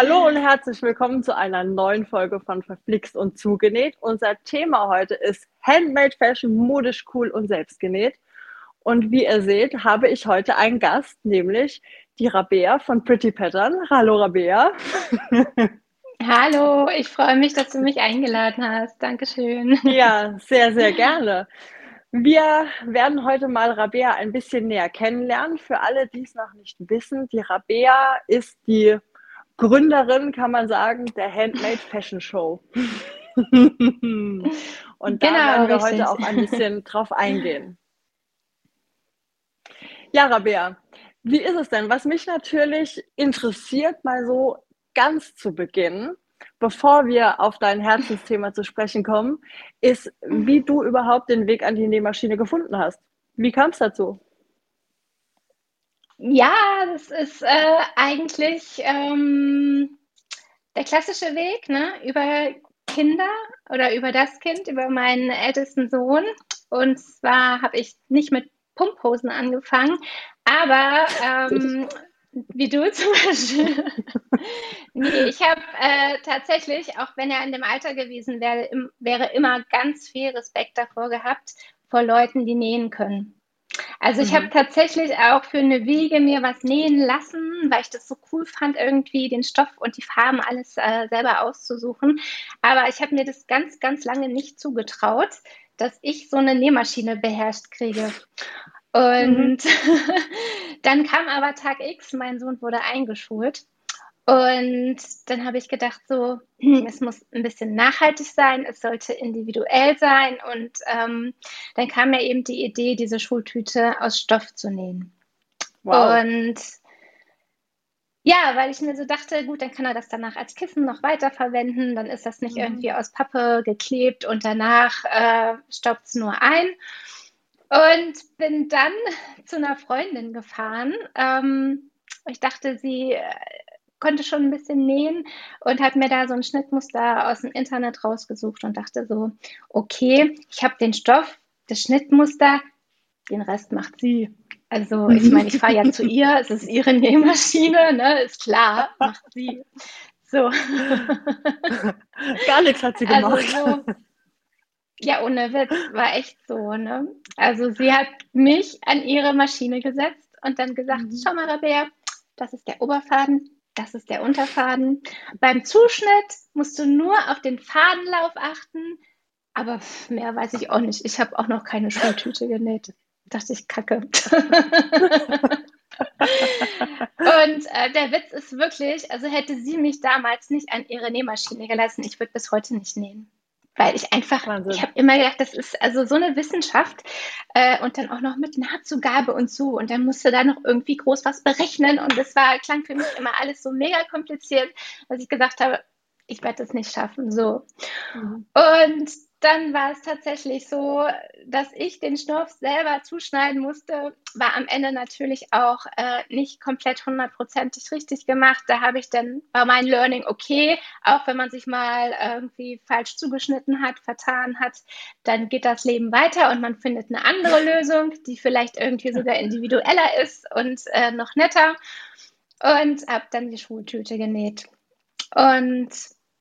Hallo und herzlich willkommen zu einer neuen Folge von Verflixt und Zugenäht. Unser Thema heute ist Handmade Fashion, modisch, cool und selbstgenäht. Und wie ihr seht, habe ich heute einen Gast, nämlich die Rabea von Pretty Pattern. Hallo Rabea. Hallo, ich freue mich, dass du mich eingeladen hast. Dankeschön. Ja, sehr, sehr gerne. Wir werden heute mal Rabea ein bisschen näher kennenlernen. Für alle, die es noch nicht wissen, die Rabea ist die Gründerin, kann man sagen, der Handmade Fashion Show. Und da genau, werden wir richtig. heute auch ein bisschen drauf eingehen. Ja, Rabea, wie ist es denn? Was mich natürlich interessiert, mal so ganz zu Beginn, bevor wir auf dein Herzensthema zu sprechen kommen, ist, wie du überhaupt den Weg an die Nähmaschine gefunden hast. Wie kam es dazu? Ja, das ist äh, eigentlich ähm, der klassische Weg, ne? Über Kinder oder über das Kind, über meinen ältesten Sohn. Und zwar habe ich nicht mit Pumphosen angefangen, aber ähm, wie du zum Beispiel. nee, ich habe äh, tatsächlich, auch wenn er in dem Alter gewesen wäre, im, wäre immer ganz viel Respekt davor gehabt, vor Leuten, die nähen können. Also ich mhm. habe tatsächlich auch für eine Wiege mir was nähen lassen, weil ich das so cool fand, irgendwie den Stoff und die Farben alles äh, selber auszusuchen. Aber ich habe mir das ganz, ganz lange nicht zugetraut, dass ich so eine Nähmaschine beherrscht kriege. Und mhm. dann kam aber Tag X, mein Sohn wurde eingeschult. Und dann habe ich gedacht, so, hm, es muss ein bisschen nachhaltig sein, es sollte individuell sein. Und ähm, dann kam mir eben die Idee, diese Schultüte aus Stoff zu nähen. Wow. Und ja, weil ich mir so dachte, gut, dann kann er das danach als Kissen noch weiterverwenden, dann ist das nicht mhm. irgendwie aus Pappe geklebt und danach äh, staubt es nur ein. Und bin dann zu einer Freundin gefahren. Ähm, ich dachte, sie äh, konnte schon ein bisschen nähen und hat mir da so ein Schnittmuster aus dem Internet rausgesucht und dachte so, okay, ich habe den Stoff, das Schnittmuster, den Rest macht sie. Also ich meine, ich fahre ja zu ihr, es ist ihre Nähmaschine, ne, ist klar, macht sie. So. Gar nichts hat sie also gemacht. Also so, ja, ohne Witz, war echt so, ne? Also sie hat mich an ihre Maschine gesetzt und dann gesagt, mhm. schau mal, Rabea, das ist der Oberfaden, das ist der Unterfaden. Beim Zuschnitt musst du nur auf den Fadenlauf achten, aber mehr weiß ich auch nicht. Ich habe auch noch keine Schultüte genäht. Dachte ich, kacke. und äh, der Witz ist wirklich, also hätte sie mich damals nicht an ihre Nähmaschine gelassen, ich würde bis heute nicht nähen weil ich einfach, Wahnsinn. ich habe immer gedacht, das ist also so eine Wissenschaft äh, und dann auch noch mit Nahtzugabe und so und dann musste da noch irgendwie groß was berechnen und das war, klang für mich immer alles so mega kompliziert, dass ich gesagt habe, ich werde das nicht schaffen, so. Mhm. Und dann war es tatsächlich so, dass ich den Stoff selber zuschneiden musste. War am Ende natürlich auch äh, nicht komplett hundertprozentig richtig gemacht. Da habe ich dann, war mein Learning okay, auch wenn man sich mal irgendwie falsch zugeschnitten hat, vertan hat, dann geht das Leben weiter und man findet eine andere Lösung, die vielleicht irgendwie sogar individueller ist und äh, noch netter. Und habe dann die Schultüte genäht. Und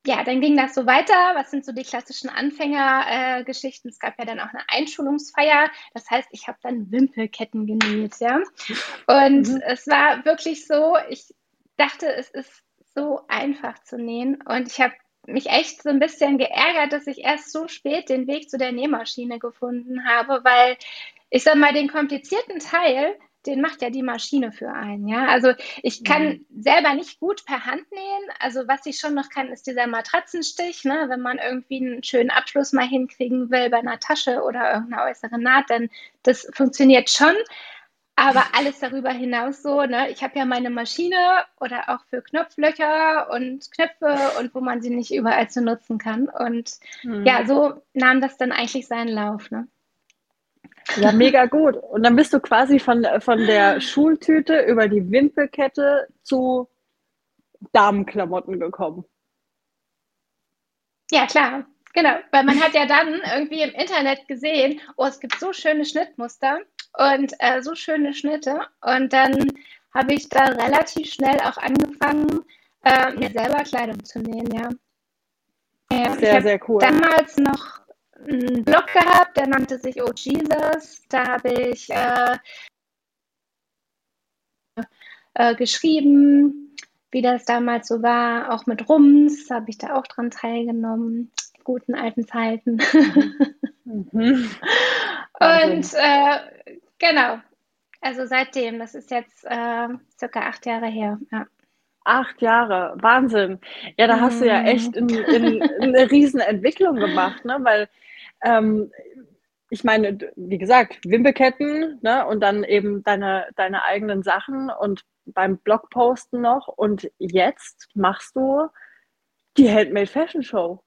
ja, dann ging das so weiter. Was sind so die klassischen Anfängergeschichten? Äh, es gab ja dann auch eine Einschulungsfeier. Das heißt, ich habe dann Wimpelketten genäht, ja. Und mhm. es war wirklich so, ich dachte, es ist so einfach zu nähen. Und ich habe mich echt so ein bisschen geärgert, dass ich erst so spät den Weg zu der Nähmaschine gefunden habe, weil ich sag mal, den komplizierten Teil, den macht ja die Maschine für einen. Ja, also ich kann mhm. selber nicht gut per Hand nähen. Also was ich schon noch kann, ist dieser Matratzenstich. Ne? Wenn man irgendwie einen schönen Abschluss mal hinkriegen will bei einer Tasche oder irgendeiner äußeren Naht, dann das funktioniert schon. Aber alles darüber hinaus so, ne? ich habe ja meine Maschine oder auch für Knopflöcher und Knöpfe und wo man sie nicht überall zu nutzen kann. Und mhm. ja, so nahm das dann eigentlich seinen Lauf. Ne? Ja, mega gut. Und dann bist du quasi von, von der Schultüte über die Wimpelkette zu Damenklamotten gekommen. Ja, klar. Genau, weil man hat ja dann irgendwie im Internet gesehen, oh, es gibt so schöne Schnittmuster und äh, so schöne Schnitte. Und dann habe ich da relativ schnell auch angefangen, äh, mir selber Kleidung zu nähen, ja. Äh, sehr, sehr cool. Damals noch einen Blog gehabt, der nannte sich Oh Jesus. Da habe ich äh, äh, geschrieben, wie das damals so war, auch mit Rums, habe ich da auch dran teilgenommen. Guten alten Zeiten. Mhm. mhm. Und äh, genau, also seitdem, das ist jetzt äh, circa acht Jahre her. Ja. Acht Jahre, Wahnsinn. Ja, da hast du ja echt in, in, eine Riesenentwicklung gemacht, ne? weil ähm, ich meine, wie gesagt, Wimpelketten ne? und dann eben deine, deine eigenen Sachen und beim Blogposten noch und jetzt machst du die Handmade Fashion Show.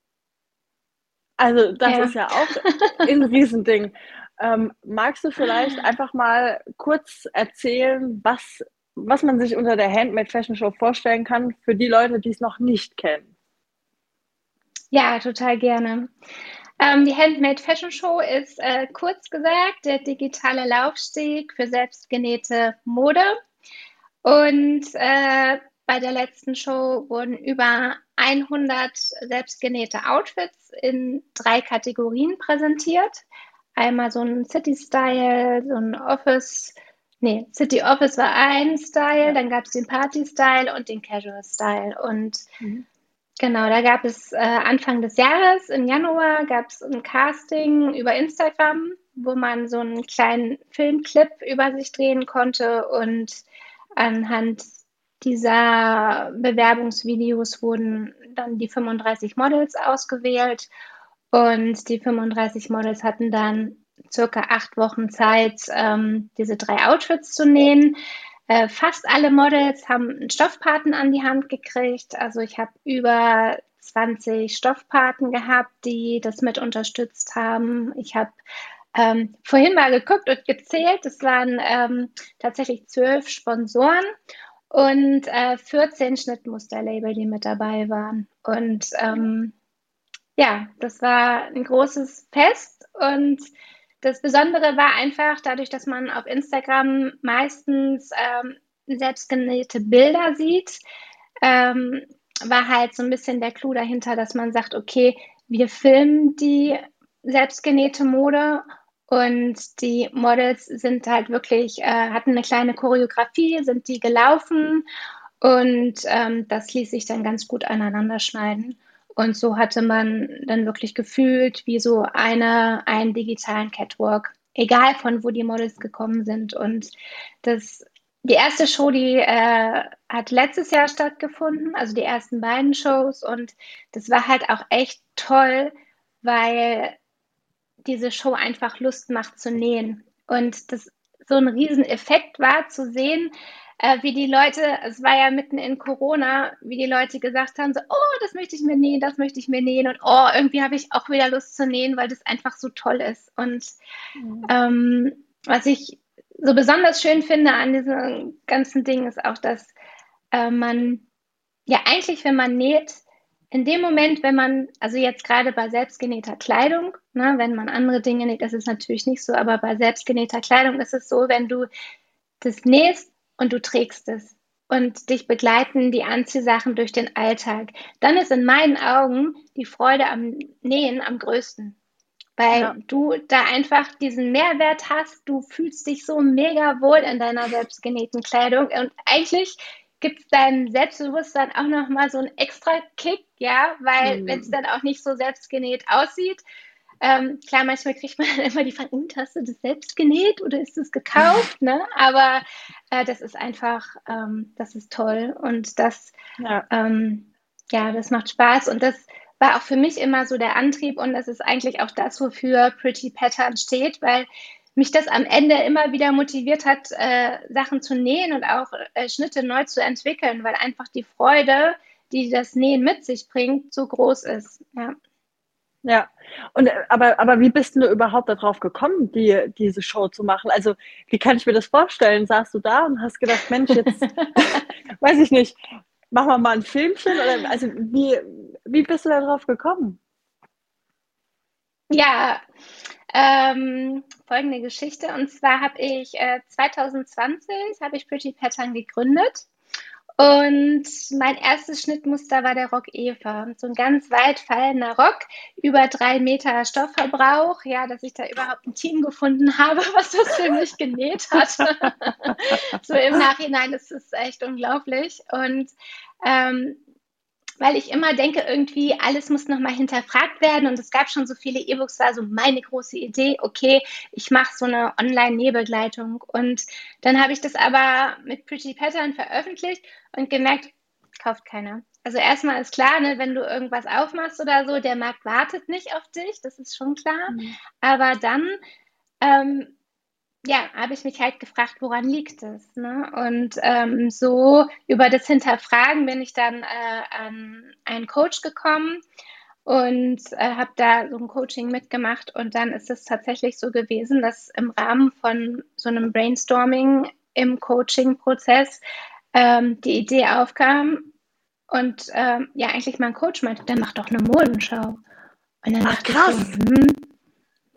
Also das ja. ist ja auch ein Riesending. Ähm, magst du vielleicht einfach mal kurz erzählen, was, was man sich unter der Handmade Fashion Show vorstellen kann für die Leute, die es noch nicht kennen? Ja, total gerne. Ähm, die Handmade Fashion Show ist äh, kurz gesagt der digitale Laufsteg für selbstgenähte Mode. Und äh, bei der letzten Show wurden über 100 selbstgenähte Outfits in drei Kategorien präsentiert. Einmal so ein City-Style, so ein Office, nee, City Office war ein Style, dann gab es den Party-Style und den Casual-Style. Und mhm. Genau, da gab es äh, Anfang des Jahres, im Januar, gab es ein Casting über Instagram, wo man so einen kleinen Filmclip über sich drehen konnte und Anhand dieser Bewerbungsvideos wurden dann die 35 Models ausgewählt und die 35 Models hatten dann circa acht Wochen Zeit, ähm, diese drei Outfits zu nähen. Äh, fast alle Models haben einen Stoffpaten an die Hand gekriegt. Also ich habe über 20 Stoffpaten gehabt, die das mit unterstützt haben. Ich habe ähm, vorhin mal geguckt und gezählt. Es waren ähm, tatsächlich zwölf Sponsoren und äh, 14 Schnittmusterlabel, die mit dabei waren. Und ähm, ja, das war ein großes Fest und das Besondere war einfach dadurch, dass man auf Instagram meistens ähm, selbstgenähte Bilder sieht, ähm, war halt so ein bisschen der Clou dahinter, dass man sagt, okay, wir filmen die selbstgenähte Mode und die Models sind halt wirklich, äh, hatten eine kleine Choreografie, sind die gelaufen und ähm, das ließ sich dann ganz gut aneinander schneiden. Und so hatte man dann wirklich gefühlt wie so eine, einen digitalen Catwalk, egal von wo die Models gekommen sind. Und das, die erste Show, die äh, hat letztes Jahr stattgefunden, also die ersten beiden Shows. Und das war halt auch echt toll, weil diese Show einfach Lust macht zu nähen. Und das so ein Rieseneffekt war zu sehen, äh, wie die Leute, es war ja mitten in Corona, wie die Leute gesagt haben, so, oh, das möchte ich mir nähen, das möchte ich mir nähen und oh, irgendwie habe ich auch wieder Lust zu nähen, weil das einfach so toll ist. Und mhm. ähm, was ich so besonders schön finde an diesem ganzen Ding ist auch, dass äh, man ja eigentlich, wenn man näht, in dem Moment, wenn man, also jetzt gerade bei selbstgenähter Kleidung, ne, wenn man andere Dinge näht, das ist natürlich nicht so, aber bei selbstgenähter Kleidung ist es so, wenn du das nähst und du trägst es und dich begleiten die Anziehsachen durch den Alltag, dann ist in meinen Augen die Freude am Nähen am größten. Weil ja. du da einfach diesen Mehrwert hast, du fühlst dich so mega wohl in deiner selbstgenähten Kleidung und eigentlich gibt es deinem Selbstbewusstsein auch nochmal so einen extra Kick, ja, weil mhm. wenn es dann auch nicht so selbstgenäht aussieht, ähm, klar, manchmal kriegt man immer die Frage, und hast du das selbst genäht oder ist es gekauft? Ne? Aber äh, das ist einfach, ähm, das ist toll und das, ja. Ähm, ja, das macht Spaß und das war auch für mich immer so der Antrieb und das ist eigentlich auch das, wofür Pretty Pattern steht, weil mich das am Ende immer wieder motiviert hat, äh, Sachen zu nähen und auch äh, Schnitte neu zu entwickeln, weil einfach die Freude, die das Nähen mit sich bringt, so groß ist. Ja. Ja, und äh, aber, aber wie bist du überhaupt darauf gekommen, die, diese Show zu machen? Also, wie kann ich mir das vorstellen? Saßt du da und hast gedacht, Mensch, jetzt weiß ich nicht, machen wir mal ein Filmchen? Oder, also, wie, wie bist du darauf gekommen? Ja, ähm, folgende Geschichte. Und zwar habe ich äh, 2020 habe ich Pretty Pattern gegründet. Und mein erstes Schnittmuster war der Rock Eva. So ein ganz weit fallender Rock, über drei Meter Stoffverbrauch. Ja, dass ich da überhaupt ein Team gefunden habe, was das für mich genäht hat. so im Nachhinein ist es echt unglaublich. Und ähm, weil ich immer denke, irgendwie alles muss nochmal hinterfragt werden und es gab schon so viele E-Books, war so meine große Idee, okay, ich mache so eine Online-Nähbegleitung und dann habe ich das aber mit Pretty Pattern veröffentlicht und gemerkt, kauft keiner. Also erstmal ist klar, ne, wenn du irgendwas aufmachst oder so, der Markt wartet nicht auf dich, das ist schon klar. Mhm. Aber dann ähm, ja, habe ich mich halt gefragt, woran liegt es? Ne? Und ähm, so über das Hinterfragen bin ich dann äh, an einen Coach gekommen und äh, habe da so ein Coaching mitgemacht. Und dann ist es tatsächlich so gewesen, dass im Rahmen von so einem Brainstorming im Coaching-Prozess ähm, die Idee aufkam und ähm, ja, eigentlich mein Coach meinte, dann mach doch eine Modenschau. Und dann Ach, krass. Ich so, hm,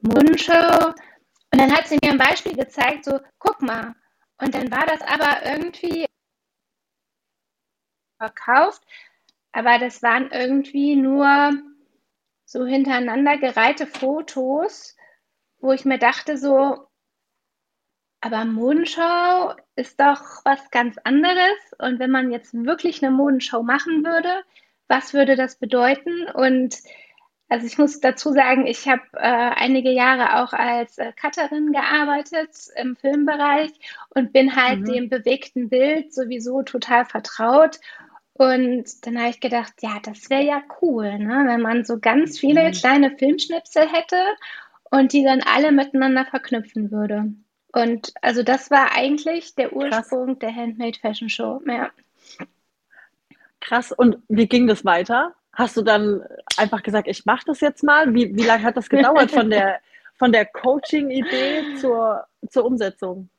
Modenschau und dann hat sie mir ein Beispiel gezeigt, so, guck mal. Und dann war das aber irgendwie verkauft, aber das waren irgendwie nur so hintereinander gereihte Fotos, wo ich mir dachte, so, aber Modenschau ist doch was ganz anderes. Und wenn man jetzt wirklich eine Modenschau machen würde, was würde das bedeuten? Und also ich muss dazu sagen, ich habe äh, einige Jahre auch als äh, Cutterin gearbeitet im Filmbereich und bin halt mhm. dem bewegten Bild sowieso total vertraut. Und dann habe ich gedacht, ja, das wäre ja cool, ne? wenn man so ganz viele mhm. kleine Filmschnipsel hätte und die dann alle miteinander verknüpfen würde. Und also das war eigentlich der Ursprung Krass. der Handmade Fashion Show. Ja. Krass. Und wie ging das weiter? Hast du dann einfach gesagt, ich mache das jetzt mal? Wie, wie lange hat das gedauert von der, von der Coaching-Idee zur, zur Umsetzung?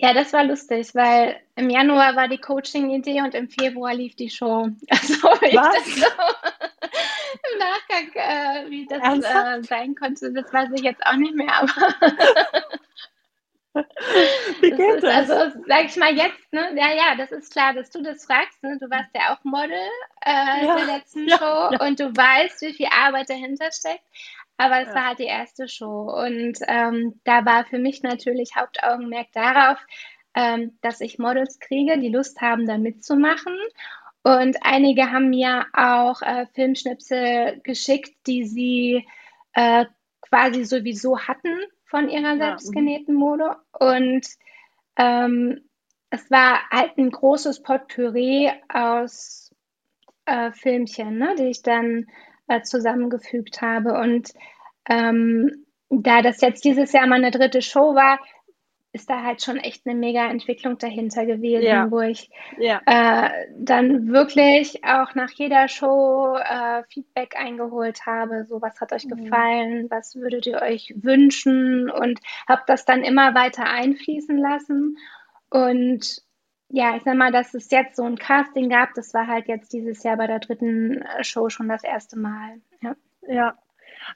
Ja, das war lustig, weil im Januar war die Coaching-Idee und im Februar lief die Show. Also Was? So im Nachgang, äh, wie das äh, sein konnte, das weiß ich jetzt auch nicht mehr. Aber Wie geht das? Also, sag ich mal jetzt, ne? Ja, ja, das ist klar, dass du das fragst. Ne? Du warst ja auch Model äh, ja, der letzten ja, Show ja. und du weißt, wie viel Arbeit dahinter steckt. Aber es war halt die erste Show. Und ähm, da war für mich natürlich Hauptaugenmerk darauf, ähm, dass ich Models kriege, die Lust haben, da mitzumachen. Und einige haben mir auch äh, Filmschnipsel geschickt, die sie äh, quasi sowieso hatten von ihrer ja. selbstgenähten Mode. Und ähm, es war halt ein großes Potpourri aus äh, Filmchen, ne, die ich dann äh, zusammengefügt habe. Und ähm, da das jetzt dieses Jahr meine dritte Show war, ist da halt schon echt eine mega Entwicklung dahinter gewesen, ja. wo ich ja. äh, dann wirklich auch nach jeder Show äh, Feedback eingeholt habe. So, was hat euch mhm. gefallen? Was würdet ihr euch wünschen? Und habe das dann immer weiter einfließen lassen. Und ja, ich sag mal, dass es jetzt so ein Casting gab, das war halt jetzt dieses Jahr bei der dritten äh, Show schon das erste Mal. Ja. Ja,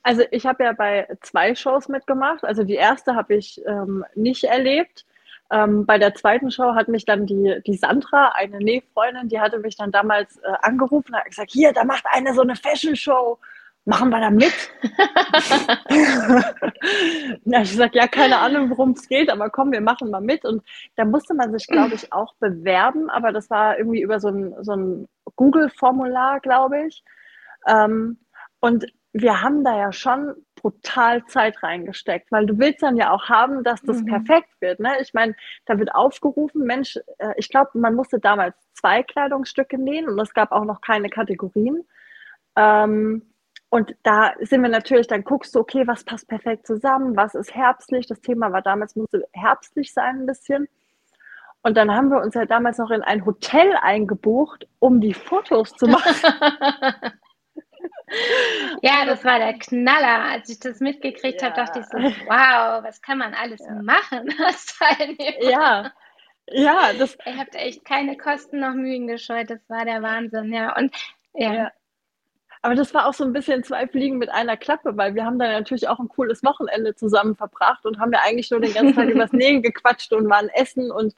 also ich habe ja bei zwei Shows mitgemacht. Also die erste habe ich ähm, nicht erlebt. Ähm, bei der zweiten Show hat mich dann die, die Sandra, eine Nähfreundin, die hatte mich dann damals äh, angerufen und hat gesagt, hier, da macht eine so eine Fashion-Show. Machen wir da mit? ja, ich gesagt, ja, keine Ahnung, worum es geht, aber komm, wir machen mal mit. Und da musste man sich, glaube ich, auch bewerben, aber das war irgendwie über so ein, so ein Google-Formular, glaube ich. Ähm, und wir haben da ja schon brutal Zeit reingesteckt, weil du willst dann ja auch haben, dass das mhm. perfekt wird. Ne? Ich meine, da wird aufgerufen, Mensch, äh, ich glaube, man musste damals zwei Kleidungsstücke nähen und es gab auch noch keine Kategorien. Ähm, und da sind wir natürlich, dann guckst du, okay, was passt perfekt zusammen, was ist herbstlich. Das Thema war damals, musste herbstlich sein ein bisschen. Und dann haben wir uns ja damals noch in ein Hotel eingebucht, um die Fotos zu machen. Ja, das war der Knaller. Als ich das mitgekriegt ja. habe, dachte ich so, wow, was kann man alles ja. machen als Teilnehmer? Ja. Ja, das. Ihr habt echt keine Kosten noch Mühen gescheut. Das war der Wahnsinn, ja. Und ja. ja. Aber das war auch so ein bisschen zwei Fliegen mit einer Klappe, weil wir haben dann natürlich auch ein cooles Wochenende zusammen verbracht und haben ja eigentlich nur den ganzen Tag übers Nähen gequatscht und waren essen und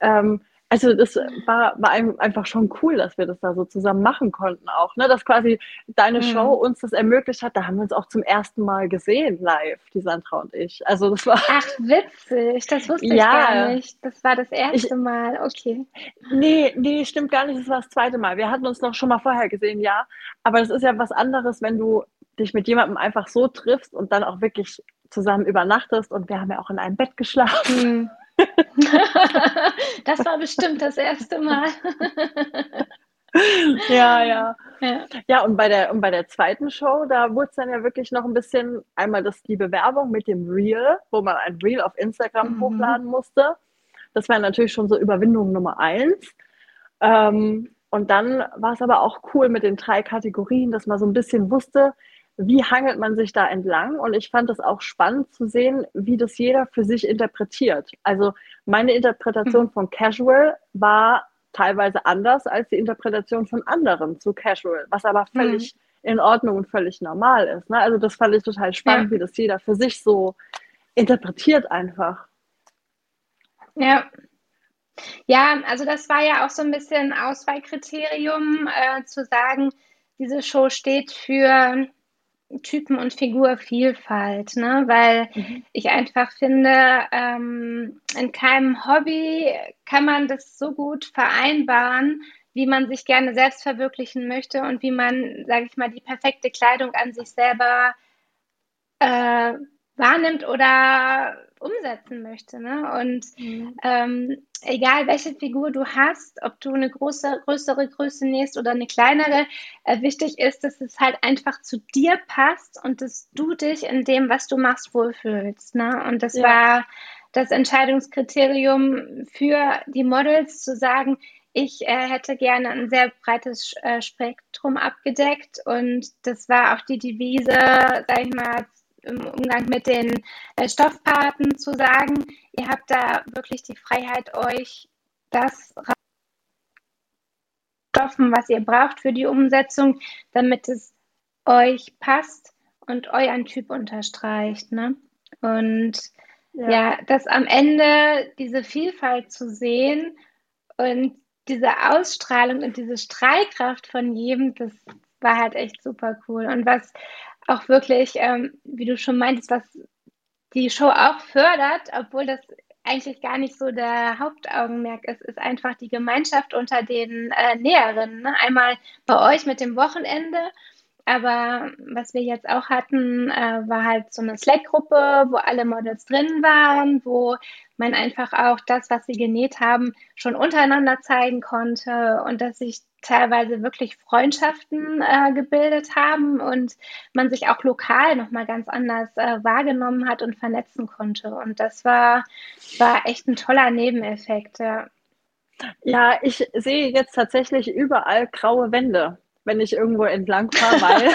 ähm, also das war, war einfach schon cool, dass wir das da so zusammen machen konnten auch, ne? Dass quasi deine mhm. Show uns das ermöglicht hat. Da haben wir uns auch zum ersten Mal gesehen live, die Sandra und ich. Also das war. Ach, witzig, das wusste ja, ich gar nicht. Das war das erste ich, Mal, okay. Nee, nee, stimmt gar nicht, das war das zweite Mal. Wir hatten uns noch schon mal vorher gesehen, ja. Aber das ist ja was anderes, wenn du dich mit jemandem einfach so triffst und dann auch wirklich zusammen übernachtest. Und wir haben ja auch in einem Bett geschlafen. Mhm. das war bestimmt das erste Mal. ja, ja, ja. Ja, und bei der, und bei der zweiten Show, da wurde es dann ja wirklich noch ein bisschen einmal das, die Bewerbung mit dem Reel, wo man ein Reel auf Instagram mhm. hochladen musste. Das war natürlich schon so Überwindung Nummer eins. Ähm, und dann war es aber auch cool mit den drei Kategorien, dass man so ein bisschen wusste, wie hangelt man sich da entlang? Und ich fand es auch spannend zu sehen, wie das jeder für sich interpretiert. Also meine Interpretation mhm. von Casual war teilweise anders als die Interpretation von anderen zu Casual, was aber mhm. völlig mhm. in Ordnung und völlig normal ist. Ne? Also das fand ich total spannend, ja. wie das jeder für sich so interpretiert einfach. Ja. Ja, also das war ja auch so ein bisschen Auswahlkriterium, äh, zu sagen, diese Show steht für Typen- und Figurvielfalt, ne? weil mhm. ich einfach finde, ähm, in keinem Hobby kann man das so gut vereinbaren, wie man sich gerne selbst verwirklichen möchte und wie man, sage ich mal, die perfekte Kleidung an sich selber äh, wahrnimmt oder umsetzen möchte. Ne? Und mhm. ähm, egal welche Figur du hast, ob du eine große, größere Größe nähst oder eine kleinere, äh, wichtig ist, dass es halt einfach zu dir passt und dass du dich in dem, was du machst, wohlfühlst. Ne? Und das ja. war das Entscheidungskriterium für die Models zu sagen, ich äh, hätte gerne ein sehr breites äh, Spektrum abgedeckt und das war auch die Devise, sag ich mal, im Umgang mit den äh, Stoffpaten zu sagen, ihr habt da wirklich die Freiheit, euch das stoffen, was ihr braucht für die Umsetzung, damit es euch passt und euren Typ unterstreicht. Ne? Und ja. ja, das am Ende diese Vielfalt zu sehen und diese Ausstrahlung und diese Strahlkraft von jedem, das war halt echt super cool. Und was auch wirklich, ähm, wie du schon meintest, was die Show auch fördert, obwohl das eigentlich gar nicht so der Hauptaugenmerk ist, ist einfach die Gemeinschaft unter den äh, Näherinnen. Ne? Einmal bei euch mit dem Wochenende aber was wir jetzt auch hatten, äh, war halt so eine Slack-Gruppe, wo alle Models drin waren, wo man einfach auch das, was sie genäht haben, schon untereinander zeigen konnte und dass sich teilweise wirklich Freundschaften äh, gebildet haben und man sich auch lokal nochmal ganz anders äh, wahrgenommen hat und vernetzen konnte. Und das war, war echt ein toller Nebeneffekt. Ja. ja, ich sehe jetzt tatsächlich überall graue Wände wenn ich irgendwo entlang fahre, weil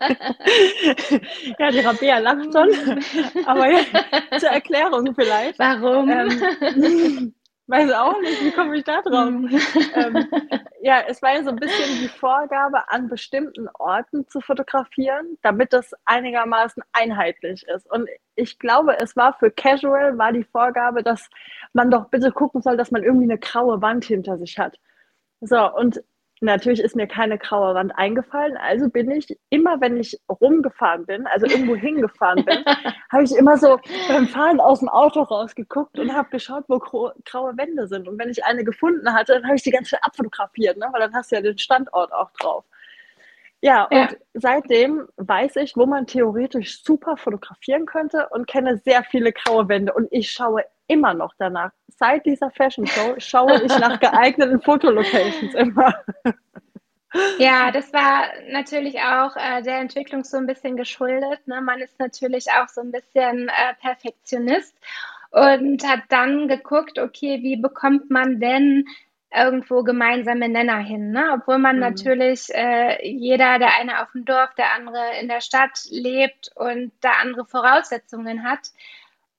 ja, die Rabea lacht schon. Aber ja, zur Erklärung vielleicht. Warum? Ähm, weiß auch nicht, wie komme ich da drauf? ähm, ja, es war ja so ein bisschen die Vorgabe, an bestimmten Orten zu fotografieren, damit das einigermaßen einheitlich ist. Und ich glaube, es war für Casual, war die Vorgabe, dass man doch bitte gucken soll, dass man irgendwie eine graue Wand hinter sich hat. So, und Natürlich ist mir keine graue Wand eingefallen, also bin ich immer, wenn ich rumgefahren bin, also irgendwo hingefahren bin, habe ich immer so beim Fahren aus dem Auto rausgeguckt und habe geschaut, wo graue Wände sind. Und wenn ich eine gefunden hatte, dann habe ich die ganz schön abfotografiert, ne? weil dann hast du ja den Standort auch drauf. Ja, und ja. seitdem weiß ich, wo man theoretisch super fotografieren könnte und kenne sehr viele graue Wände. Und ich schaue immer noch danach. Seit dieser Fashion Show schaue ich nach geeigneten Fotolocations immer. Ja, das war natürlich auch äh, der Entwicklung so ein bisschen geschuldet. Ne? Man ist natürlich auch so ein bisschen äh, Perfektionist und hat dann geguckt, okay, wie bekommt man denn irgendwo gemeinsame Nenner hin, ne? obwohl man mhm. natürlich äh, jeder, der eine auf dem Dorf, der andere in der Stadt lebt und da andere Voraussetzungen hat,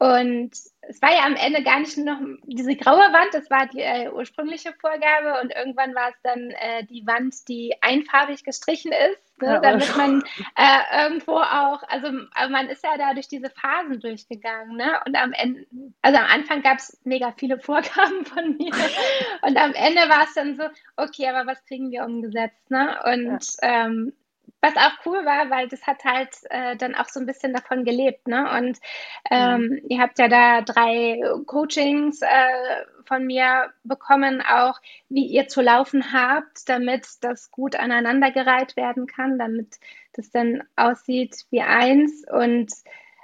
Und es war ja am Ende gar nicht noch diese graue Wand, das war die äh, ursprüngliche Vorgabe und irgendwann war es dann äh, die Wand, die einfarbig gestrichen ist, ne, ja, damit man äh, irgendwo auch, also man ist ja da durch diese Phasen durchgegangen, ne? Und am Ende, also am Anfang gab es mega viele Vorgaben von mir und am Ende war es dann so, okay, aber was kriegen wir umgesetzt, ne? Und ja. ähm, was auch cool war, weil das hat halt äh, dann auch so ein bisschen davon gelebt. Ne? Und ähm, mhm. ihr habt ja da drei Coachings äh, von mir bekommen, auch wie ihr zu laufen habt, damit das gut aneinandergereiht werden kann, damit das dann aussieht wie eins. Und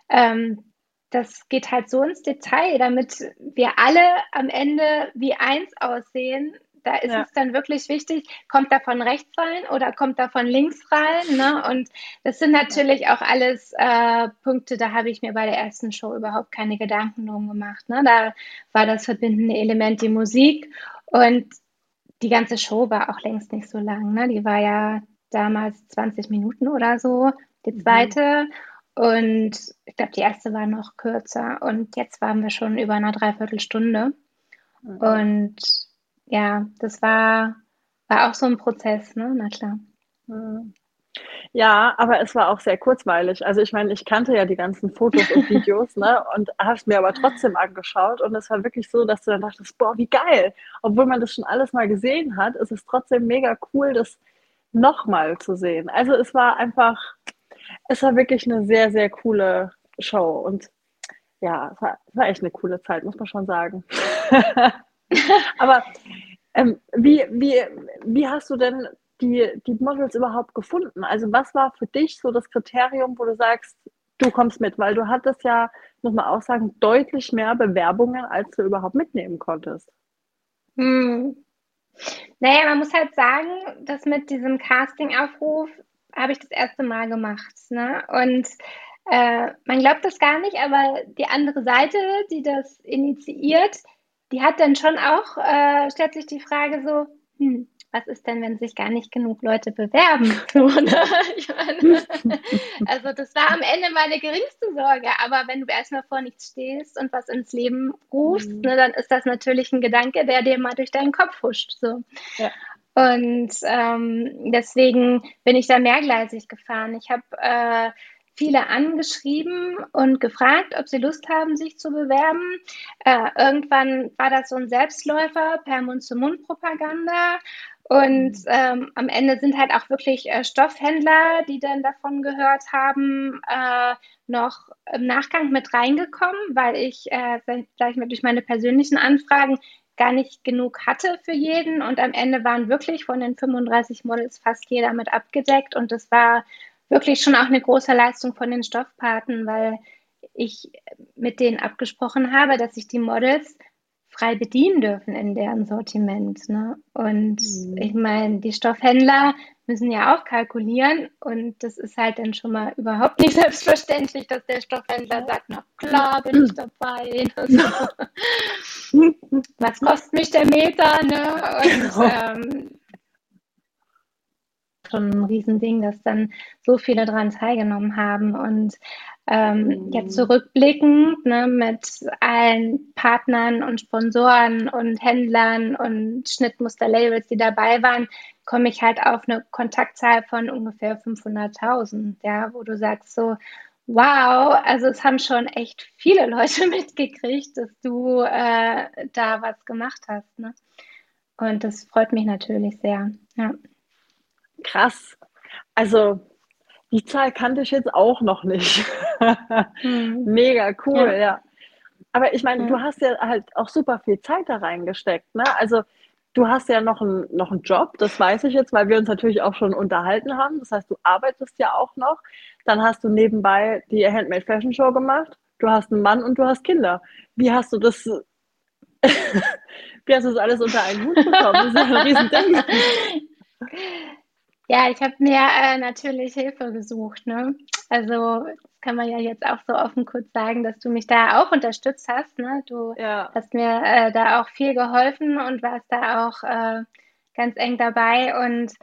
ähm, das geht halt so ins Detail, damit wir alle am Ende wie eins aussehen, da ist ja. es dann wirklich wichtig, kommt da von rechts rein oder kommt da von links rein? Ne? Und das sind natürlich auch alles äh, Punkte, da habe ich mir bei der ersten Show überhaupt keine Gedanken drum gemacht. Ne? Da war das verbindende Element die Musik und die ganze Show war auch längst nicht so lang. Ne? Die war ja damals 20 Minuten oder so, die mhm. zweite. Mhm. Und ich glaube, die erste war noch kürzer. Und jetzt waren wir schon über eine Dreiviertelstunde. Mhm. Und ja, das war, war auch so ein Prozess, ne? Na klar. Mhm. Ja, aber es war auch sehr kurzweilig. Also ich meine, ich kannte ja die ganzen Fotos und Videos, ne? Und hast mir aber trotzdem angeschaut. Und es war wirklich so, dass du dann dachtest, boah, wie geil. Obwohl man das schon alles mal gesehen hat, ist es trotzdem mega cool, das nochmal zu sehen. Also es war einfach, es war wirklich eine sehr, sehr coole Show. Und ja, es war, es war echt eine coole Zeit, muss man schon sagen. Aber ähm, wie, wie, wie hast du denn die, die Models überhaupt gefunden? Also was war für dich so das Kriterium, wo du sagst, du kommst mit? Weil du hattest ja, muss man auch sagen, deutlich mehr Bewerbungen, als du überhaupt mitnehmen konntest. Hm. Naja, man muss halt sagen, dass mit diesem Casting-Aufruf habe ich das erste Mal gemacht. Ne? Und äh, man glaubt das gar nicht, aber die andere Seite, die das initiiert, die hat dann schon auch, äh, stellt sich die Frage so, hm, was ist denn, wenn sich gar nicht genug Leute bewerben? So, ne? meine, also das war am Ende meine geringste Sorge, aber wenn du erstmal vor nichts stehst und was ins Leben rufst, mhm. ne, dann ist das natürlich ein Gedanke, der dir mal durch deinen Kopf huscht. So. Ja. Und ähm, deswegen bin ich da mehrgleisig gefahren. Ich habe äh, viele angeschrieben und gefragt, ob sie Lust haben, sich zu bewerben. Äh, irgendwann war das so ein Selbstläufer per Mund-zu-Mund-Propaganda. Und mhm. ähm, am Ende sind halt auch wirklich äh, Stoffhändler, die dann davon gehört haben, äh, noch im Nachgang mit reingekommen, weil ich, äh, sag ich mal, durch meine persönlichen Anfragen gar nicht genug hatte für jeden. Und am Ende waren wirklich von den 35 Models fast jeder mit abgedeckt. Und das war wirklich schon auch eine große Leistung von den Stoffpaten, weil ich mit denen abgesprochen habe, dass sich die Models frei bedienen dürfen in deren Sortiment. Ne? Und mhm. ich meine, die Stoffhändler müssen ja auch kalkulieren und das ist halt dann schon mal überhaupt nicht selbstverständlich, dass der Stoffhändler sagt, na klar bin ich dabei. Was kostet mich der Meter? Ne? Und ähm, schon ein Riesending, dass dann so viele daran teilgenommen haben. Und ähm, mhm. jetzt zurückblickend ne, mit allen Partnern und Sponsoren und Händlern und Schnittmusterlabels, die dabei waren, komme ich halt auf eine Kontaktzahl von ungefähr 500.000, ja, wo du sagst so, wow, also es haben schon echt viele Leute mitgekriegt, dass du äh, da was gemacht hast. Ne? Und das freut mich natürlich sehr. Ja. Krass. Also die Zahl kannte ich jetzt auch noch nicht. hm. Mega cool, ja. ja. Aber ich meine, hm. du hast ja halt auch super viel Zeit da reingesteckt. Ne? Also du hast ja noch, ein, noch einen Job, das weiß ich jetzt, weil wir uns natürlich auch schon unterhalten haben. Das heißt, du arbeitest ja auch noch. Dann hast du nebenbei die Handmade Fashion Show gemacht. Du hast einen Mann und du hast Kinder. Wie hast du das, wie hast du das alles unter einen Hut bekommen? Das ist ein Riesending. Ja, ich habe mir äh, natürlich Hilfe gesucht. Ne? Also das kann man ja jetzt auch so offen kurz sagen, dass du mich da auch unterstützt hast. Ne? Du ja. hast mir äh, da auch viel geholfen und warst da auch äh, ganz eng dabei. Und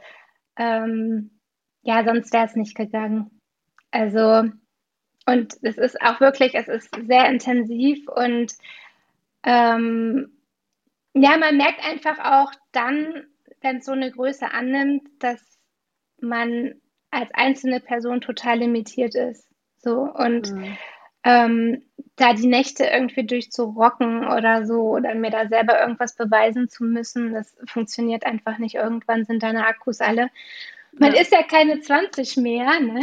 ähm, ja, sonst wäre es nicht gegangen. Also und es ist auch wirklich, es ist sehr intensiv und ähm, ja, man merkt einfach auch dann, wenn es so eine Größe annimmt, dass man als einzelne Person total limitiert ist. So und mhm. ähm, da die Nächte irgendwie durchzurocken oder so oder mir da selber irgendwas beweisen zu müssen, das funktioniert einfach nicht. Irgendwann sind deine Akkus alle. Man ja. ist ja keine 20 mehr, ne?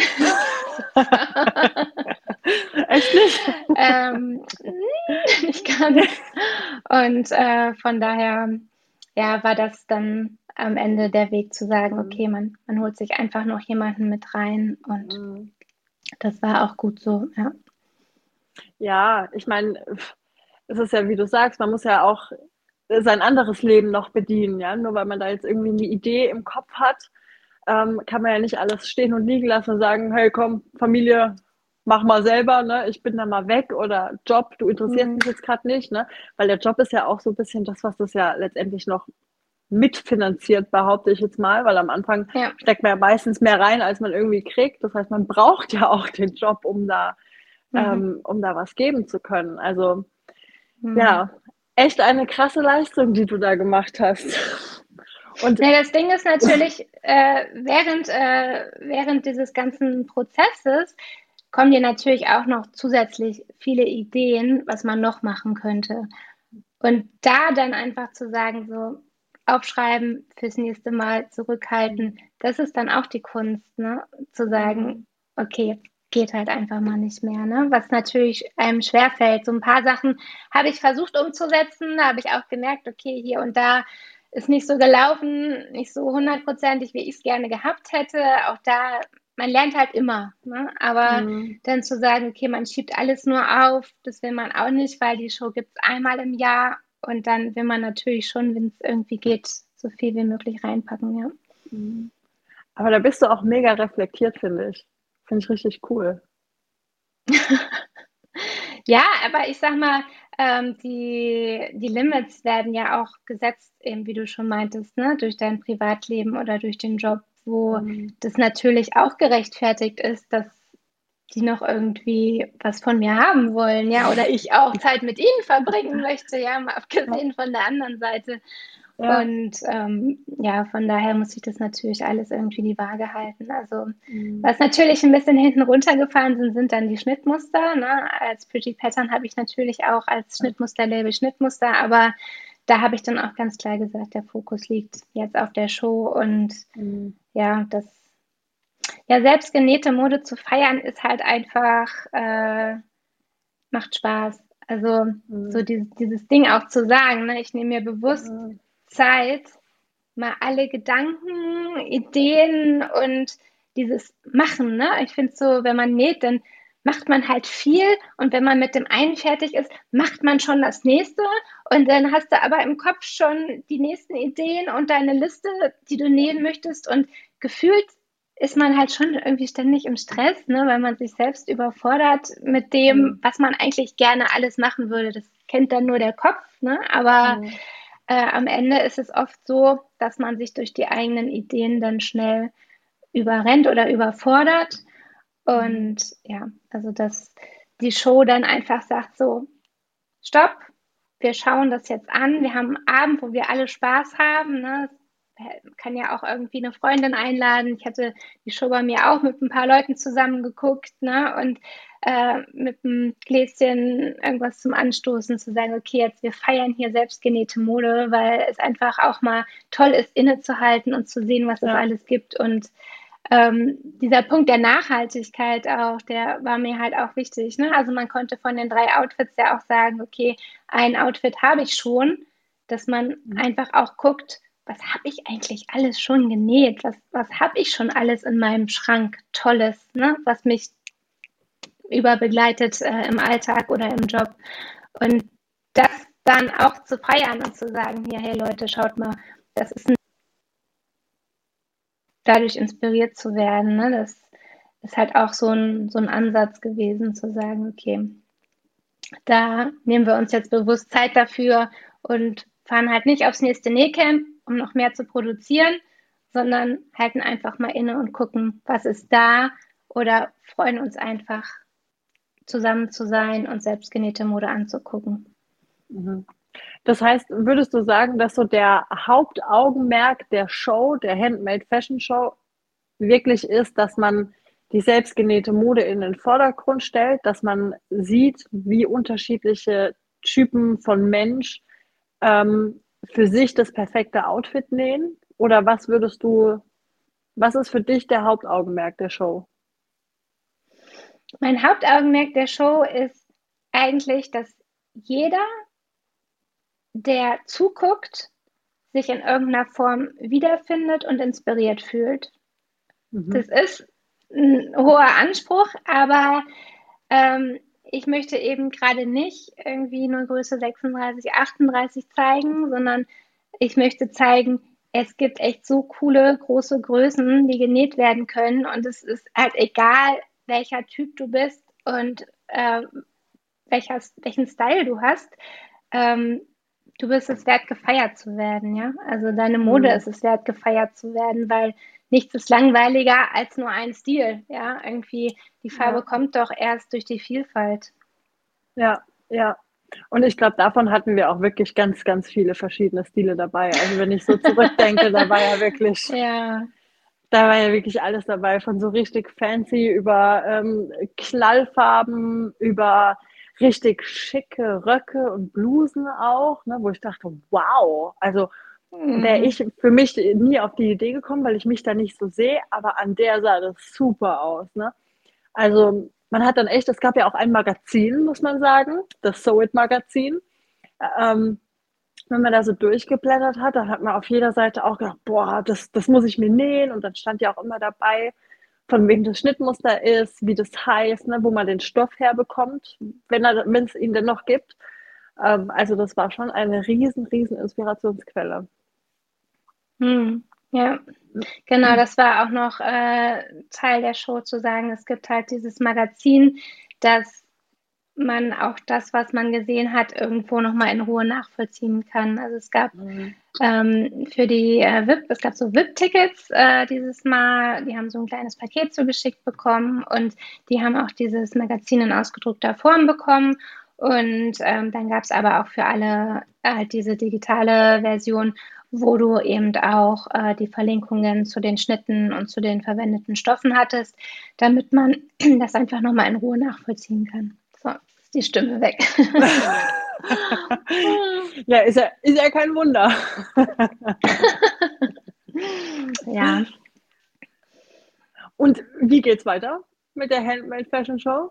Echt nicht? ähm, nicht ganz. Und äh, von daher, ja, war das dann am Ende der Weg zu sagen, mhm. okay, man, man holt sich einfach noch jemanden mit rein und mhm. das war auch gut so, ja. Ja, ich meine, es ist ja, wie du sagst, man muss ja auch sein anderes Leben noch bedienen, ja. Nur weil man da jetzt irgendwie eine Idee im Kopf hat, ähm, kann man ja nicht alles stehen und liegen lassen und sagen, hey komm, Familie, mach mal selber, ne? Ich bin da mal weg oder Job, du interessierst mhm. mich jetzt gerade nicht, ne? Weil der Job ist ja auch so ein bisschen das, was das ja letztendlich noch mitfinanziert, behaupte ich jetzt mal, weil am Anfang ja. steckt man ja meistens mehr rein, als man irgendwie kriegt. Das heißt, man braucht ja auch den Job, um da, mhm. ähm, um da was geben zu können. Also mhm. ja, echt eine krasse Leistung, die du da gemacht hast. Und ja, das Ding ist natürlich, äh, während, äh, während dieses ganzen Prozesses kommen dir natürlich auch noch zusätzlich viele Ideen, was man noch machen könnte. Und da dann einfach zu sagen, so aufschreiben, fürs nächste Mal zurückhalten, das ist dann auch die Kunst, ne? Zu sagen, okay, jetzt geht halt einfach mal nicht mehr, ne? Was natürlich einem schwerfällt. So ein paar Sachen habe ich versucht umzusetzen, da habe ich auch gemerkt, okay, hier und da ist nicht so gelaufen, nicht so hundertprozentig, wie ich es gerne gehabt hätte. Auch da, man lernt halt immer. Ne? Aber mhm. dann zu sagen, okay, man schiebt alles nur auf, das will man auch nicht, weil die Show gibt es einmal im Jahr und dann will man natürlich schon, wenn es irgendwie geht, so viel wie möglich reinpacken, ja. Mhm. Aber da bist du auch mega reflektiert, finde ich. Finde ich richtig cool. ja, aber ich sag mal, ähm, die, die Limits werden ja auch gesetzt, eben wie du schon meintest, ne? durch dein Privatleben oder durch den Job, wo mhm. das natürlich auch gerechtfertigt ist, dass die noch irgendwie was von mir haben wollen, ja, oder ich auch Zeit mit ihnen verbringen möchte, ja, mal abgesehen von der anderen Seite. Ja. Und ähm, ja, von daher muss ich das natürlich alles irgendwie die Waage halten. Also, mhm. was natürlich ein bisschen hinten runtergefallen sind, sind dann die Schnittmuster. Ne? Als Pretty Pattern habe ich natürlich auch als Schnittmusterlabel Schnittmuster, aber da habe ich dann auch ganz klar gesagt, der Fokus liegt jetzt auf der Show und mhm. ja, das ja, selbst genähte Mode zu feiern ist halt einfach, äh, macht Spaß. Also mhm. so dieses, dieses Ding auch zu sagen, ne? ich nehme mir bewusst mhm. Zeit, mal alle Gedanken, Ideen und dieses Machen. Ne? Ich finde so, wenn man näht, dann macht man halt viel und wenn man mit dem einen fertig ist, macht man schon das nächste und dann hast du aber im Kopf schon die nächsten Ideen und deine Liste, die du nähen möchtest und gefühlt ist man halt schon irgendwie ständig im Stress, ne, weil man sich selbst überfordert mit dem, mhm. was man eigentlich gerne alles machen würde. Das kennt dann nur der Kopf, ne? aber mhm. äh, am Ende ist es oft so, dass man sich durch die eigenen Ideen dann schnell überrennt oder überfordert. Und ja, also dass die Show dann einfach sagt so, stopp, wir schauen das jetzt an, wir haben einen Abend, wo wir alle Spaß haben. Ne? Kann ja auch irgendwie eine Freundin einladen. Ich hatte die Show bei mir auch mit ein paar Leuten zusammen geguckt, ne? Und äh, mit einem Gläschen irgendwas zum Anstoßen zu sagen, okay, jetzt wir feiern hier selbstgenähte Mode, weil es einfach auch mal toll ist, innezuhalten und zu sehen, was ja. es alles gibt. Und ähm, dieser Punkt der Nachhaltigkeit auch, der war mir halt auch wichtig. Ne? Also man konnte von den drei Outfits ja auch sagen, okay, ein Outfit habe ich schon, dass man mhm. einfach auch guckt, was habe ich eigentlich alles schon genäht? Was, was habe ich schon alles in meinem Schrank Tolles, ne? was mich überbegleitet äh, im Alltag oder im Job. Und das dann auch zu feiern und zu sagen, hier, hey Leute, schaut mal, das ist ein dadurch inspiriert zu werden. Ne? Das ist halt auch so ein, so ein Ansatz gewesen, zu sagen, okay, da nehmen wir uns jetzt bewusst Zeit dafür und fahren halt nicht aufs nächste Nähcamp, um noch mehr zu produzieren, sondern halten einfach mal inne und gucken, was ist da oder freuen uns einfach zusammen zu sein und selbstgenähte Mode anzugucken. Mhm. Das heißt, würdest du sagen, dass so der Hauptaugenmerk der Show, der Handmade Fashion Show, wirklich ist, dass man die selbstgenähte Mode in den Vordergrund stellt, dass man sieht, wie unterschiedliche Typen von Mensch ähm, für sich das perfekte Outfit nähen? Oder was würdest du, was ist für dich der Hauptaugenmerk der Show? Mein Hauptaugenmerk der Show ist eigentlich, dass jeder, der zuguckt, sich in irgendeiner Form wiederfindet und inspiriert fühlt. Mhm. Das ist ein hoher Anspruch, aber ähm, ich möchte eben gerade nicht irgendwie nur Größe 36, 38 zeigen, sondern ich möchte zeigen, es gibt echt so coole große Größen, die genäht werden können und es ist halt egal, welcher Typ du bist und äh, welcher, welchen Style du hast. Ähm, du bist es wert, gefeiert zu werden, ja. Also deine Mode mhm. ist es wert, gefeiert zu werden, weil nichts ist langweiliger als nur ein Stil. Ja, irgendwie die Farbe ja. kommt doch erst durch die Vielfalt. Ja, ja. Und ich glaube, davon hatten wir auch wirklich ganz, ganz viele verschiedene Stile dabei. Also wenn ich so zurückdenke, da war ja wirklich, ja. da war ja wirklich alles dabei, von so richtig fancy über ähm, Knallfarben, über richtig schicke Röcke und Blusen auch, ne, wo ich dachte, wow, also wäre mhm. ich für mich nie auf die Idee gekommen, weil ich mich da nicht so sehe, aber an der sah das super aus. Ne? Also man hat dann echt, es gab ja auch ein Magazin, muss man sagen, das Sew It Magazin. Ähm, wenn man da so durchgeblättert hat, dann hat man auf jeder Seite auch gedacht, boah, das, das muss ich mir nähen. Und dann stand ja auch immer dabei, von wem das Schnittmuster ist, wie das heißt, ne, wo man den Stoff herbekommt, wenn es ihn denn noch gibt. Ähm, also das war schon eine riesen, riesen Inspirationsquelle. Hm, ja, genau, das war auch noch äh, Teil der Show zu sagen, es gibt halt dieses Magazin, dass man auch das, was man gesehen hat, irgendwo nochmal in Ruhe nachvollziehen kann. Also es gab mhm. ähm, für die äh, VIP, es gab so VIP-Tickets äh, dieses Mal, die haben so ein kleines Paket zugeschickt bekommen und die haben auch dieses Magazin in ausgedruckter Form bekommen. Und ähm, dann gab es aber auch für alle halt diese digitale Version wo du eben auch äh, die Verlinkungen zu den Schnitten und zu den verwendeten Stoffen hattest, damit man das einfach nochmal in Ruhe nachvollziehen kann. So, ist die Stimme weg. ja, ist ja, ist ja kein Wunder. ja. Und wie geht's weiter mit der Handmade Fashion Show?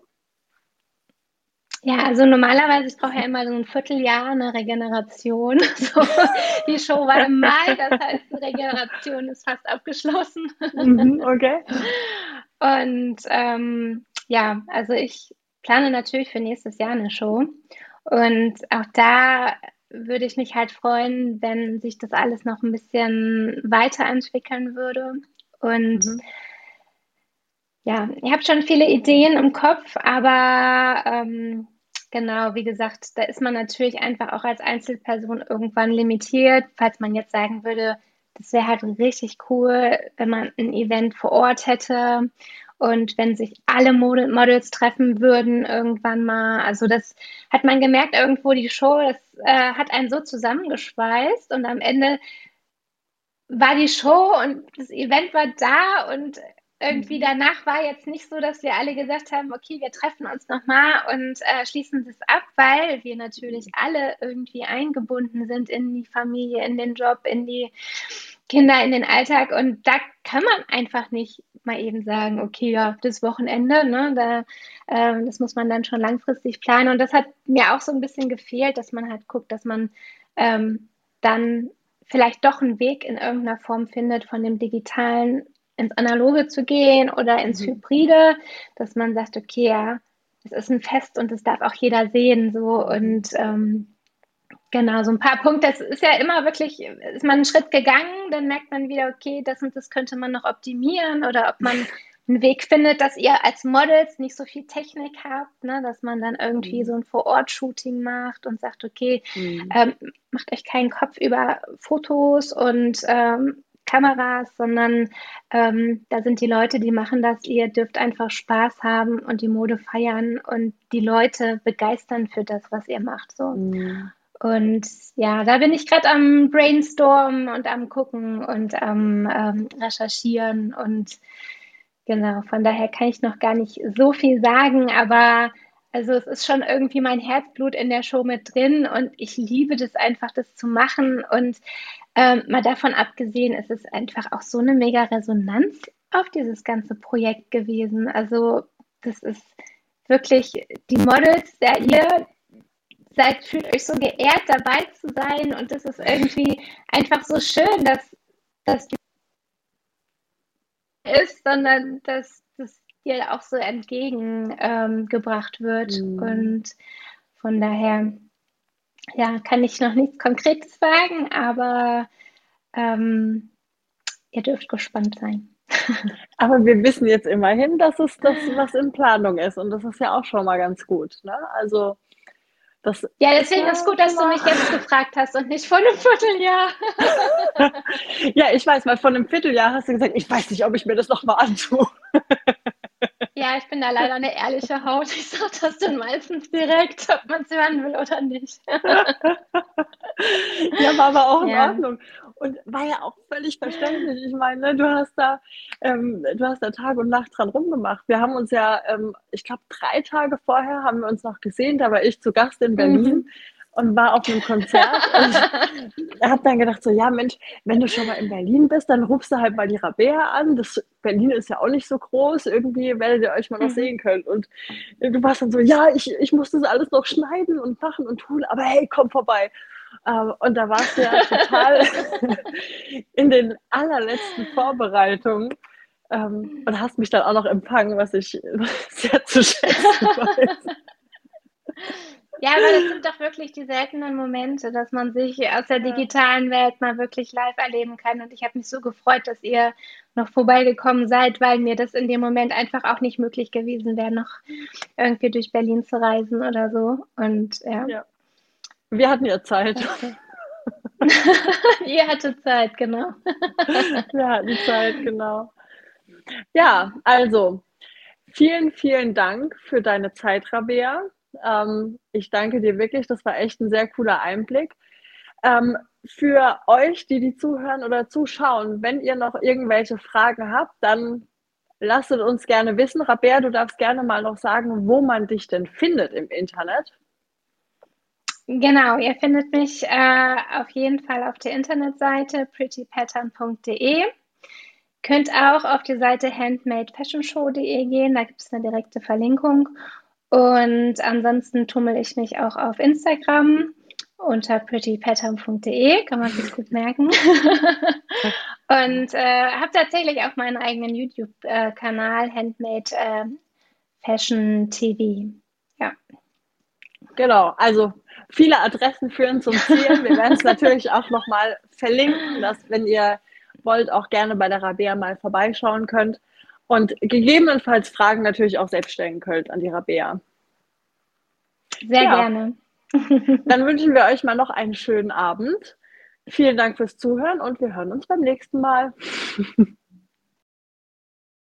Ja, also normalerweise, ich brauche ja immer so ein Vierteljahr eine Regeneration. So, die Show war im Mai, das heißt, die Regeneration ist fast abgeschlossen. Mhm, okay. Und ähm, ja, also ich plane natürlich für nächstes Jahr eine Show. Und auch da würde ich mich halt freuen, wenn sich das alles noch ein bisschen weiterentwickeln würde. Und mhm. Ja, ich habe schon viele Ideen im Kopf, aber ähm, Genau, wie gesagt, da ist man natürlich einfach auch als Einzelperson irgendwann limitiert. Falls man jetzt sagen würde, das wäre halt richtig cool, wenn man ein Event vor Ort hätte und wenn sich alle Mod Models treffen würden irgendwann mal. Also das hat man gemerkt irgendwo, die Show, das äh, hat einen so zusammengeschweißt und am Ende war die Show und das Event war da und irgendwie danach war jetzt nicht so, dass wir alle gesagt haben, okay, wir treffen uns nochmal und äh, schließen das ab, weil wir natürlich mhm. alle irgendwie eingebunden sind in die Familie, in den Job, in die Kinder, in den Alltag. Und da kann man einfach nicht mal eben sagen, okay, ja, das Wochenende, ne, da, äh, das muss man dann schon langfristig planen. Und das hat mir auch so ein bisschen gefehlt, dass man halt guckt, dass man ähm, dann vielleicht doch einen Weg in irgendeiner Form findet von dem digitalen ins Analoge zu gehen oder ins mhm. Hybride, dass man sagt, okay, ja, es ist ein Fest und es darf auch jeder sehen, so und ähm, Genau, so ein paar Punkte. Das ist ja immer wirklich, ist man einen Schritt gegangen, dann merkt man wieder, okay, das und das könnte man noch optimieren oder ob man einen Weg findet, dass ihr als Models nicht so viel Technik habt, ne? dass man dann irgendwie mhm. so ein Vor-Ort-Shooting macht und sagt, okay, mhm. ähm, macht euch keinen Kopf über Fotos und ähm, Kameras, sondern ähm, da sind die Leute, die machen das. Ihr dürft einfach Spaß haben und die Mode feiern und die Leute begeistern für das, was ihr macht. So. Mhm. Und ja, da bin ich gerade am Brainstorm und am Gucken und am ähm, Recherchieren und genau, von daher kann ich noch gar nicht so viel sagen, aber also es ist schon irgendwie mein Herzblut in der Show mit drin und ich liebe das einfach, das zu machen. Und ähm, mal davon abgesehen, ist es einfach auch so eine mega Resonanz auf dieses ganze Projekt gewesen. Also das ist wirklich die Models, der ihr seid, fühlt euch so geehrt, dabei zu sein. Und das ist irgendwie einfach so schön, dass das ist, sondern dass das dir auch so entgegengebracht ähm, wird. Mhm. Und von daher, ja, kann ich noch nichts Konkretes sagen, aber ähm, ihr dürft gespannt sein. Aber wir wissen jetzt immerhin, dass es das, was in Planung ist. Und das ist ja auch schon mal ganz gut. Ne? Also das ja, deswegen ist es gut, dass du mich jetzt gefragt hast und nicht vor einem Vierteljahr. ja, ich weiß, weil vor einem Vierteljahr hast du gesagt, ich weiß nicht, ob ich mir das nochmal antue. ja, ich bin da leider eine ehrliche Haut. Ich sage das dann meistens direkt, ob man es hören will oder nicht. ja, war aber auch in ja. Ordnung. Und war ja auch völlig verständlich. Ich meine, ne, du hast da, ähm, du hast da Tag und Nacht dran rumgemacht. Wir haben uns ja, ähm, ich glaube, drei Tage vorher haben wir uns noch gesehen. Da war ich zu Gast in Berlin. Mhm und war auf einem Konzert und habe dann gedacht so, ja Mensch, wenn du schon mal in Berlin bist, dann rufst du halt mal die Rabea an. Das, Berlin ist ja auch nicht so groß, irgendwie werdet ihr euch mal noch mhm. sehen können. Und du warst dann so, ja, ich, ich muss das alles noch schneiden und machen und tun, aber hey, komm vorbei. Ähm, und da warst du ja total in den allerletzten Vorbereitungen ähm, und hast mich dann auch noch empfangen, was ich sehr zu schätzen weiß. Ja, aber das sind doch wirklich die seltenen Momente, dass man sich aus der digitalen Welt mal wirklich live erleben kann. Und ich habe mich so gefreut, dass ihr noch vorbeigekommen seid, weil mir das in dem Moment einfach auch nicht möglich gewesen wäre, noch irgendwie durch Berlin zu reisen oder so. Und ja. ja. Wir hatten ja Zeit. Okay. Ihr hattet Zeit, genau. Wir hatten Zeit, genau. Ja, also vielen, vielen Dank für deine Zeit, Rabea. Ähm, ich danke dir wirklich, das war echt ein sehr cooler Einblick. Ähm, für euch, die die zuhören oder zuschauen, wenn ihr noch irgendwelche Fragen habt, dann lasst uns gerne wissen. Rabea, du darfst gerne mal noch sagen, wo man dich denn findet im Internet. Genau, ihr findet mich äh, auf jeden Fall auf der Internetseite prettypattern.de. Könnt auch auf die Seite handmadefashionshow.de gehen, da gibt es eine direkte Verlinkung. Und ansonsten tummel ich mich auch auf Instagram unter prettypattern.de, kann man sich gut merken. und äh, habe tatsächlich auch meinen eigenen YouTube-Kanal Handmade äh, Fashion TV. Ja. Genau, also viele Adressen führen zum Ziel. Wir werden es natürlich auch nochmal verlinken, dass, wenn ihr wollt, auch gerne bei der Rabea mal vorbeischauen könnt und gegebenenfalls Fragen natürlich auch selbst stellen könnt an die Rabea. Sehr ja. gerne. Dann wünschen wir euch mal noch einen schönen Abend. Vielen Dank fürs Zuhören und wir hören uns beim nächsten Mal.